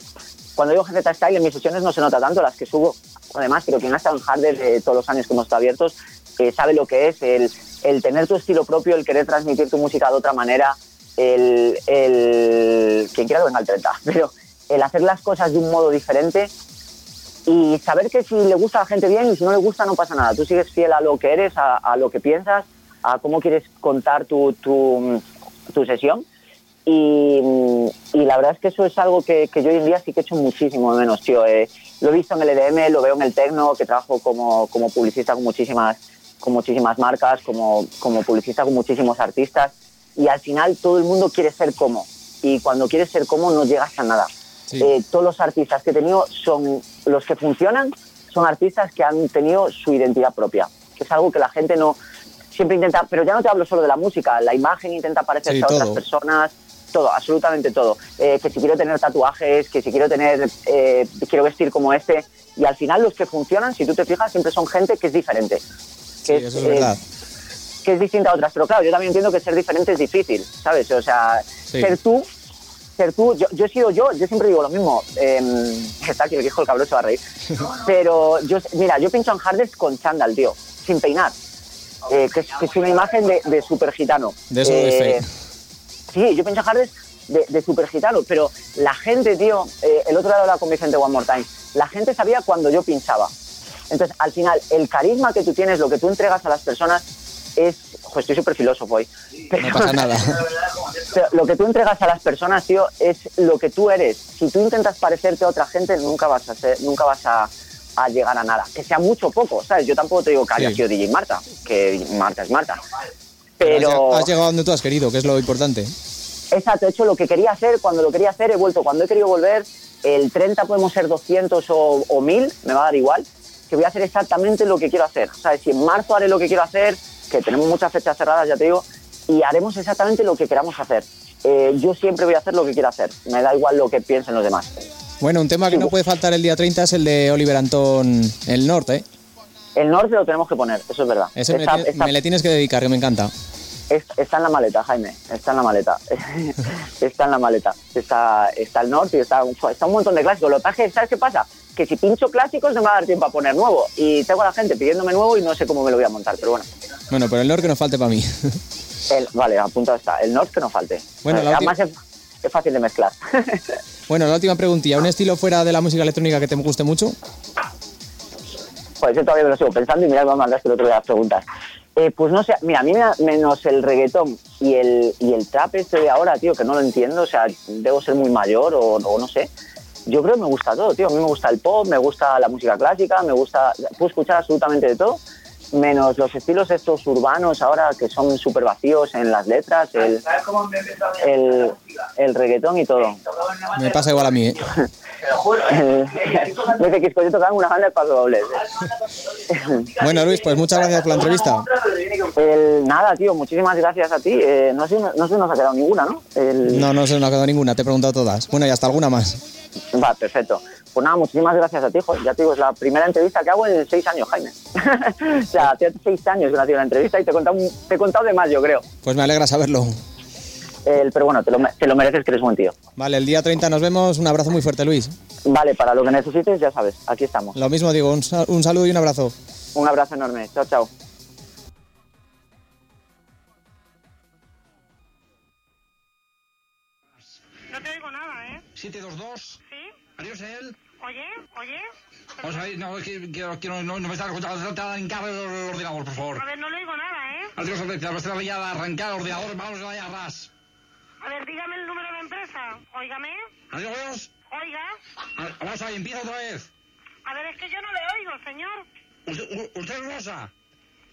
F: cuando digo GZ Style en mis sesiones no se nota tanto, las que subo, además, pero quien ha estado en Harder de todos los años que hemos estado abiertos, eh, sabe lo que es el, el tener tu estilo propio, el querer transmitir tu música de otra manera, el, el quien quiera que venga al 30, pero el hacer las cosas de un modo diferente y saber que si le gusta a la gente bien y si no le gusta no pasa nada. Tú sigues fiel a lo que eres, a, a lo que piensas, a cómo quieres contar tu, tu, tu sesión. Y, y la verdad es que eso es algo que, que yo hoy en día sí que he hecho muchísimo de menos, tío. Eh, lo he visto en el EDM, lo veo en el Tecno, que trabajo como, como publicista con muchísimas, con muchísimas marcas, como, como publicista con muchísimos artistas. Y al final todo el mundo quiere ser como. y cuando quieres ser cómodo no llegas a nada. Eh, todos los artistas que he tenido son los que funcionan, son artistas que han tenido su identidad propia, que es algo que la gente no siempre intenta, pero ya no te hablo solo de la música, la imagen intenta parecerse
C: Sí,
F: a otras personas, todo, absolutamente todo. Eh, que si quiero tener tatuajes, que si quiero tener, eh, quiero vestir como este, y al final los que funcionan, si tú te fijas, siempre son gente que es diferente. Que
C: Sí, eso es
F: eh,
C: verdad.
F: que es distinta a otras. Pero claro, yo también entiendo que ser diferente es difícil, ¿sabes? O sea,
C: Sí.
F: ser tú, ser tú, yo, yo he sido yo, yo siempre digo lo mismo. Eh, está aquí, el viejo el cabrón se va a reír. Pero yo, mira, yo pincho en Hardest con chándal, tío, sin peinar. Eh, que, es, que es una imagen de, de super gitano.
C: De eso doy fe.
F: Sí, yo en Hardest de, de super gitano, pero la gente, tío, eh, el otro día hablaba con Vicente One More Time, la gente sabía cuando yo pinchaba. Entonces, al final, el carisma que tú tienes, lo que tú entregas a las personas, es. Joder, estoy súper filósofo hoy.
C: No pasa nada.
F: Pero lo que tú entregas a las personas, tío, es lo que tú eres. Si tú intentas parecerte a otra gente, nunca vas a ser, nunca vas a, a llegar a nada. Que sea mucho o poco, ¿sabes? Yo tampoco te digo que haya
C: Sí.
F: sido DJ Marta, que Marta es Marta. Pero
C: Has llegado donde tú has querido, que es lo importante.
F: exacto, he hecho lo que quería hacer, cuando lo quería hacer, he vuelto. Cuando he querido volver, el 30 podemos ser 200 o, o 1000, me va a dar igual, que voy a hacer exactamente lo que quiero hacer. ¿Sabes? Si en marzo haré lo que quiero hacer, que tenemos muchas fechas cerradas, ya te digo, y haremos exactamente lo que queramos hacer. Eh, yo siempre voy a hacer lo que quiero hacer, me da igual lo que piensen los demás.
C: Bueno, un tema que no puede faltar el día 30 es el de Oliver Antón, el norte. ¿eh?
F: El norte lo tenemos que poner, eso es verdad.
C: Ese me,
F: Está-
C: le me tienes que dedicar, que me encanta.
F: es- está en la maleta, Jaime, está en la maleta. está en la maleta. Está, está el norte y está, un- está un montón de clásicos. Lo que ¿sabes qué pasa? Que si pincho clásicos no me va a dar tiempo a poner nuevo. Y tengo a la gente pidiéndome nuevo y no sé cómo me lo voy a montar, pero bueno.
C: Bueno, pero el norte que nos falte para mí.
F: El, vale, apuntado está. El norte que no falte.
C: Bueno, la
F: Además es, es fácil de mezclar.
C: bueno, la última preguntilla. ¿Un estilo fuera de la música electrónica que te guste mucho?
F: Pues yo todavía me lo sigo pensando y mira me mandaste el otro día las preguntas. Eh, pues no sé, mira, a mí me da- menos el reggaetón y el, y el trap este de ahora, tío, que no lo entiendo, o sea, debo ser muy mayor o, o no sé. Yo creo que me gusta todo, tío. A mí me gusta el pop, me gusta la música clásica, me gusta... Puedo escuchar absolutamente de todo, menos los estilos estos urbanos ahora que son súper vacíos en las letras, el,
G: ¿Sabes cómo me he empezado a
F: el, el reggaetón y todo.
C: Me pasa igual a mí, ¿eh?
F: Me dice que yo tocaba en una banda de paso dobles.
C: Bueno, Luis, pues muchas gracias por la entrevista.
F: El, nada, tío, muchísimas gracias a ti. Eh, no, sé, no sé nos ha quedado ninguna, ¿no? El-
C: No, no se nos ha quedado ninguna, te he preguntado todas. Bueno, y hasta alguna más.
F: Va, perfecto. Pues nada, muchísimas gracias a ti, joder. Ya te digo, es la primera entrevista que hago en seis años, Jaime. o sea, hace seis años que no hacía una entrevista y te he contado, te he contado de más, yo creo.
C: Pues me alegra saberlo.
F: El- pero bueno, te lo, te lo mereces que eres buen tío.
C: Vale, el día 30 nos vemos. Un abrazo muy fuerte, Luis.
F: Vale, para lo que necesites, ya sabes, aquí estamos.
C: Lo mismo digo, un, un saludo y un abrazo.
F: Un abrazo enorme. Chao, chao.
H: No te oigo nada, ¿eh?
I: 722.
H: ¿Sí?
I: Adiós, él.
H: Oye, oye.
I: Vamos a ver, no, es que, no, me está escuchando. Trata de arrancar el, el ordenador, por favor.
H: A ver, no le oigo nada, ¿eh?
I: Adiós, Alberto. Vamos a ya a arrancar el ordenador. Vamos a a ras.
H: A ver, dígame el número de empresa. Óigame.
I: Adiós.
H: Oiga.
I: A- Vamos a ver, empieza otra vez.
H: A ver, es que yo no le oigo, señor.
I: Usted, u- usted es Rosa.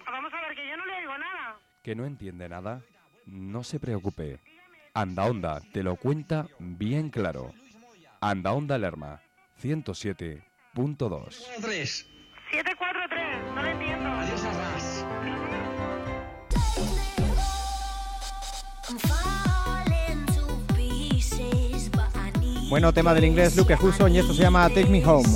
H: Vamos a ver, que yo no le oigo nada.
J: ¿Que no entiende nada? No se preocupe. Anda Onda te lo cuenta bien claro. Anda Onda Lerma, 107.2.
I: 3.
H: 743, no le entiendo.
I: Adiós, a ras.
D: Bueno, tema del inglés Luke Hudson y esto se llama Take Me Home.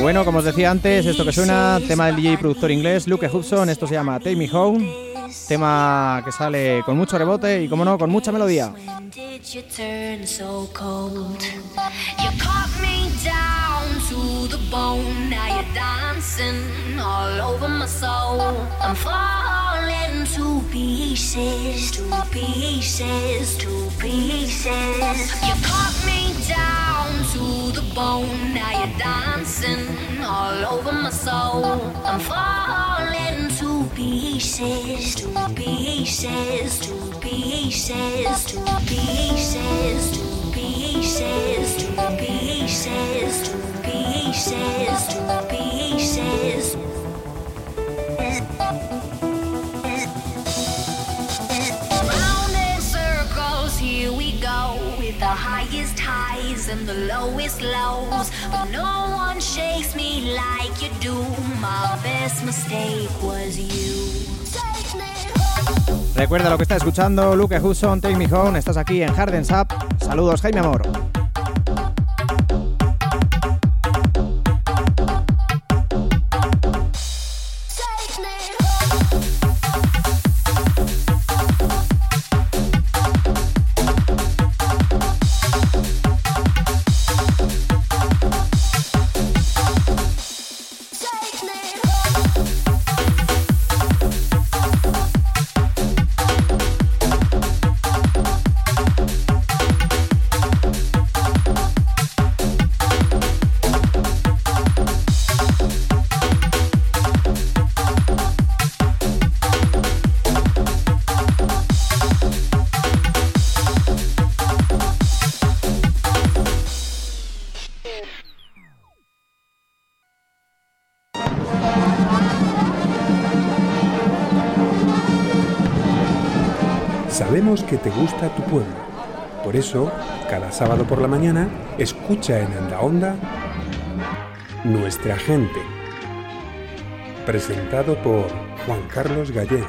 C: Bueno, como os decía antes, esto que suena, tema del DJ y productor inglés Luke Hudson, esto se llama Take Me Home, tema que sale con mucho rebote y, como no, con mucha melodía.
D: When did you turn so cold? You cut me down to the bone. Now you're dancing all over my soul. I'm falling to pieces, to pieces, to pieces. You cut me down to the bone. Dancing all over my soul. I'm falling to pieces, to pieces, to pieces, to pieces, to pieces, to pieces, to pieces, to pieces. And the lowest lows. But no one shakes me like you do. My best mistake was you.
C: Recuerda lo que está escuchando, Luke Hudson, Take Me Home, estás aquí en Hardens Up. Saludos, Jaime Amor.
E: Gusta tu pueblo. Por eso, cada sábado por la mañana, escucha en Onda Nuestra Gente. Presentado por Juan Carlos Gallego.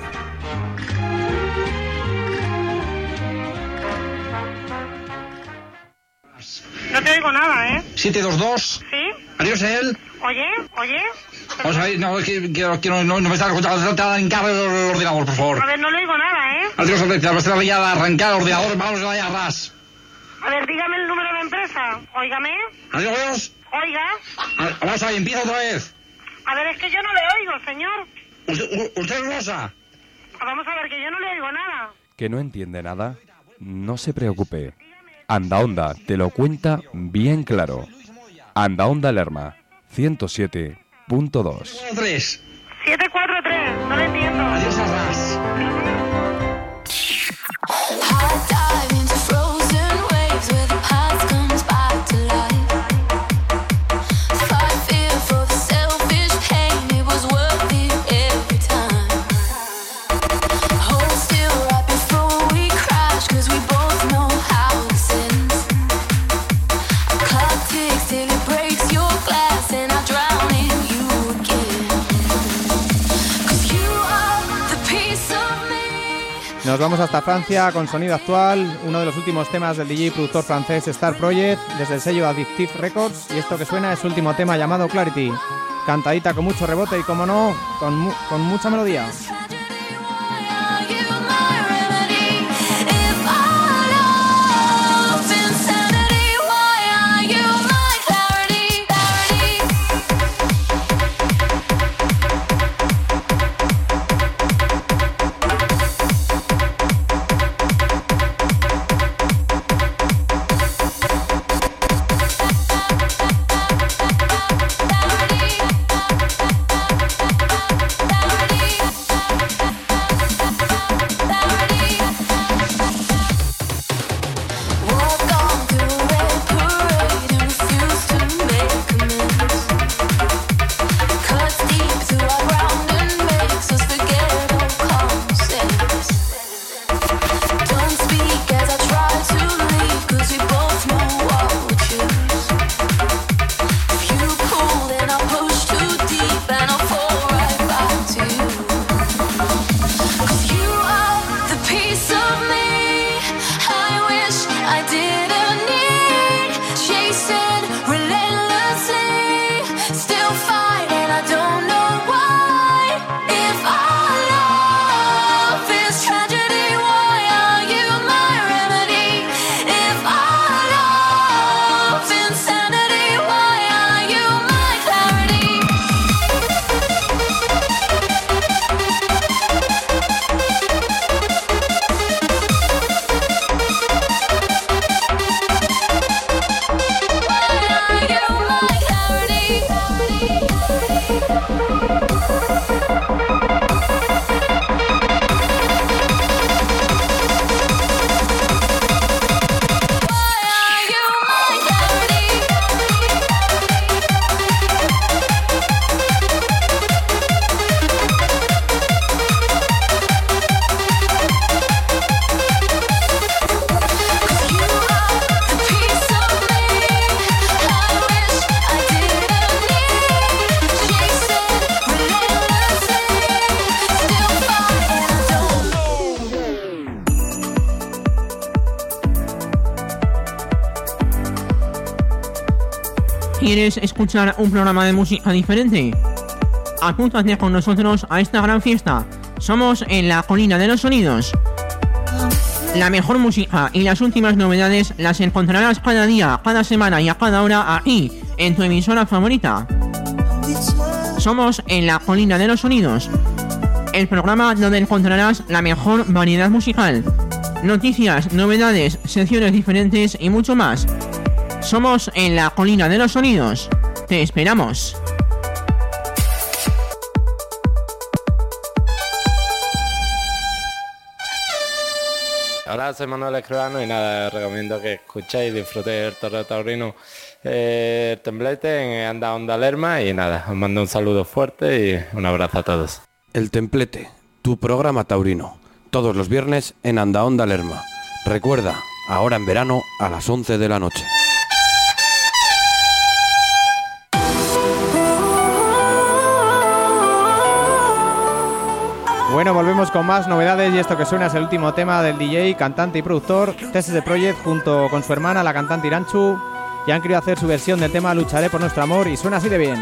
H: No te oigo nada, ¿eh?
I: 722.
H: ¿Sí?
I: Adiós, él.
H: Oye, oye.
I: Vamos a ver, no, es que, que- que no, no, me está escuchando. Te en cable el ordenador, por favor.
H: A ver, no ¿eh?
I: Adiós, Alberto. Vamos a ya a arrancar ordenador. Vamos a ras.
H: A ver, dígame el número de empresa. Óigame.
I: Adiós.
H: Oiga.
I: A- Vamos a ver, empieza otra vez.
H: A ver, es que yo no le oigo, señor.
I: Usted, es Rosa.
H: Vamos a ver, que yo no le oigo nada.
J: ¿Que no entiende nada? No se preocupe. Anda Onda te lo cuenta bien claro. Anda Onda Lerma, 107.2.
I: 3.
H: 743, no le entiendo.
I: Adiós, Arras.
D: Hard time.
C: Vamos hasta Francia con sonido actual, uno de los últimos temas del DJ productor francés Star Project, desde el sello Addictive Records, y esto que suena es su último tema llamado Clarity. Cantadita con mucho rebote y, como no, con, con mucha melodía.
K: ¿Quieres escuchar un programa de música diferente? Apúntate con nosotros a esta gran fiesta. Somos en la Colina de los Sonidos. La mejor música y las últimas novedades las encontrarás cada día, cada semana y a cada hora aquí, en tu emisora favorita. Somos en la Colina de los Sonidos, el programa donde encontrarás la mejor variedad musical, noticias, novedades, secciones diferentes y mucho más. Somos en la Colina de los Sonidos. Te esperamos.
L: Hola, soy Manuel Escribano y nada, recomiendo que escuchéis y disfrutéis el Torre Taurino, eh, el templete en Anda Onda Lerma y nada, os mando un saludo fuerte y un abrazo a todos.
M: El Templete, tu programa taurino, todos los viernes en Andaonda Lerma. Recuerda, ahora en verano a las 11 de la noche.
D: Bueno, volvemos con más novedades y esto que suena es el último tema del DJ, cantante y productor TSD Project junto con su hermana, la cantante Iranchu, y han querido hacer su versión del tema Lucharé por nuestro amor y suena así de bien.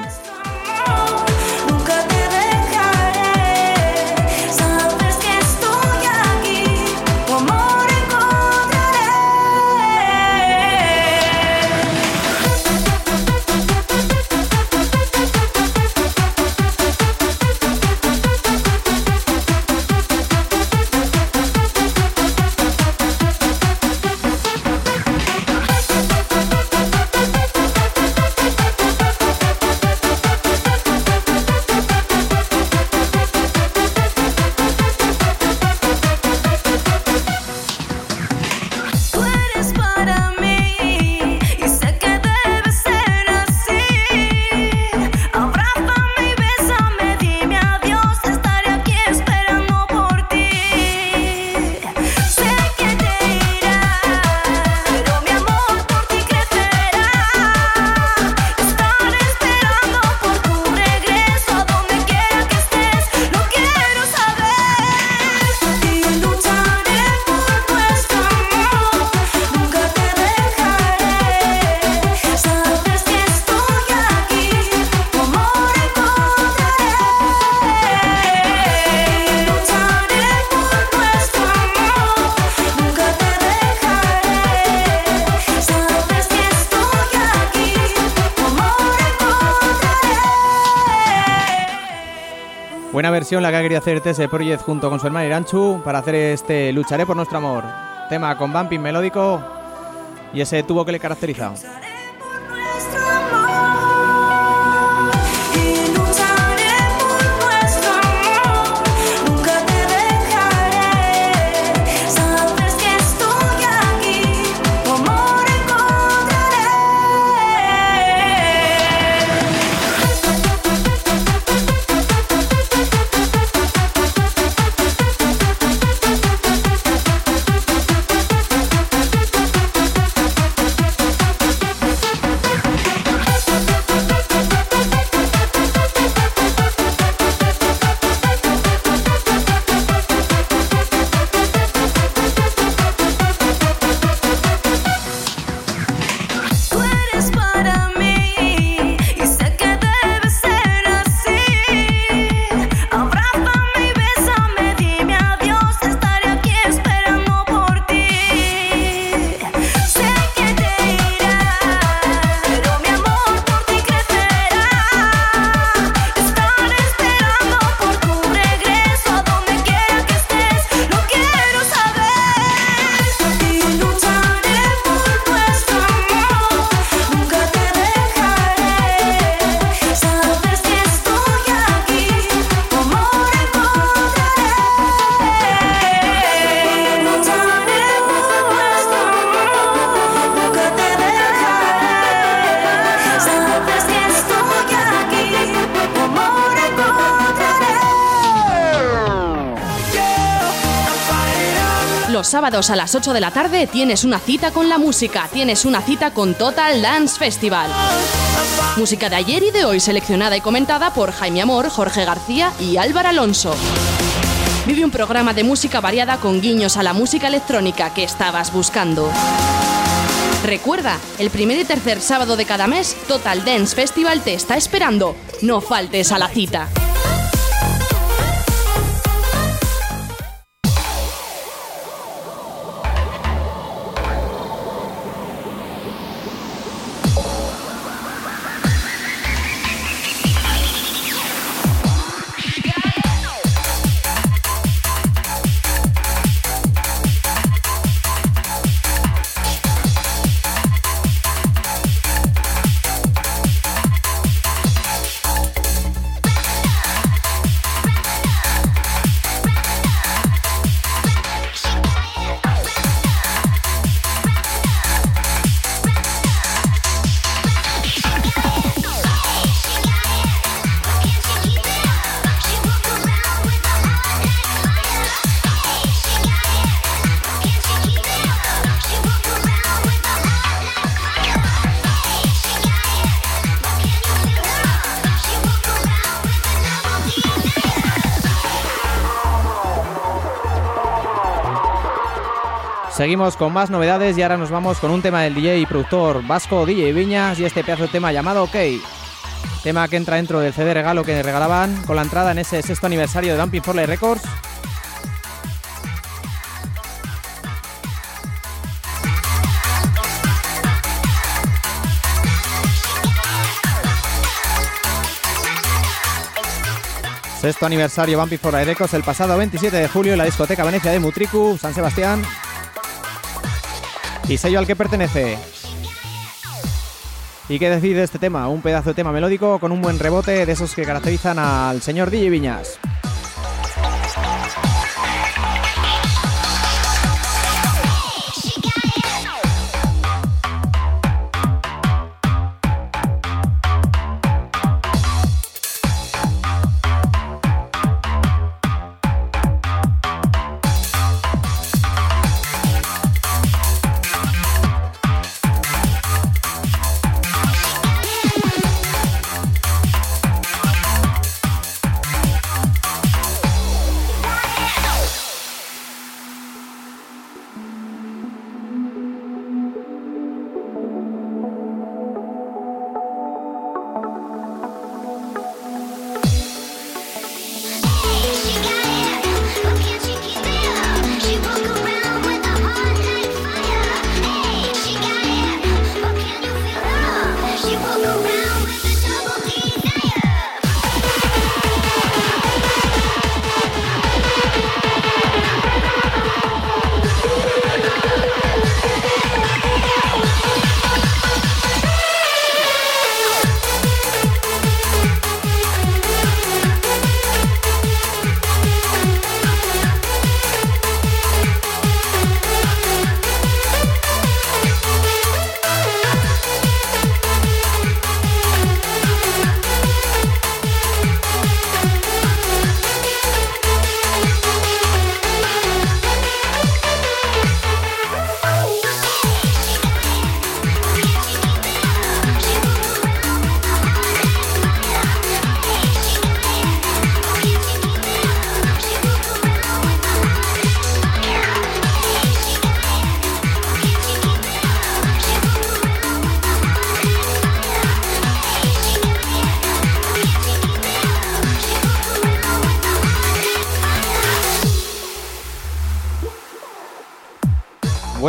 D: La que ha querido hacer TSD Project junto con su hermana Iranchu para hacer este Lucharé por nuestro amor. Tema con bumping melódico y ese tubo que le caracteriza.
B: A las 8 de la tarde tienes una cita con la música, tienes una cita con Total Dance Festival. Música de ayer y de hoy seleccionada y comentada por Jaime Amor, Jorge García y Álvaro Alonso. Vive un programa de música variada con guiños a la música electrónica que estabas buscando.
D: Recuerda, el primer y tercer sábado de cada mes, Total Dance Festival te está esperando. No faltes a la cita.
C: Seguimos con más novedades y ahora nos vamos con un tema del DJ y productor vasco DJ Viñas y este pedazo de tema llamado OK. Tema que entra dentro del CD regalo que regalaban con la entrada en ese sexto aniversario de Bumping Forley Records. Sexto aniversario Bumping Forley Records el pasado 27 de julio en la discoteca Venecia de Mutriku, San Sebastián. ¿Y sello al que pertenece? ¿Y qué decide este tema? Un pedazo de tema melódico con un buen rebote de esos que caracterizan al señor DJ Viñas.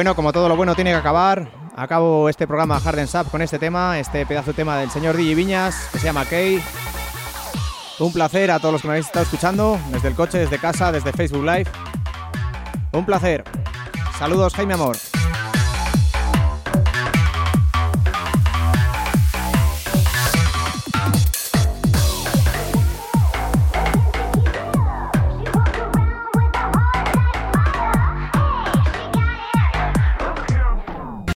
C: Bueno, como todo lo bueno tiene que acabar, acabo este programa Harden Sap con este tema, este pedazo de tema del señor DJ Viñas, que se llama Kay. Un placer a todos los que me habéis estado escuchando, desde el coche, desde casa, desde Facebook Live. Un placer. Saludos, Jaime Amor.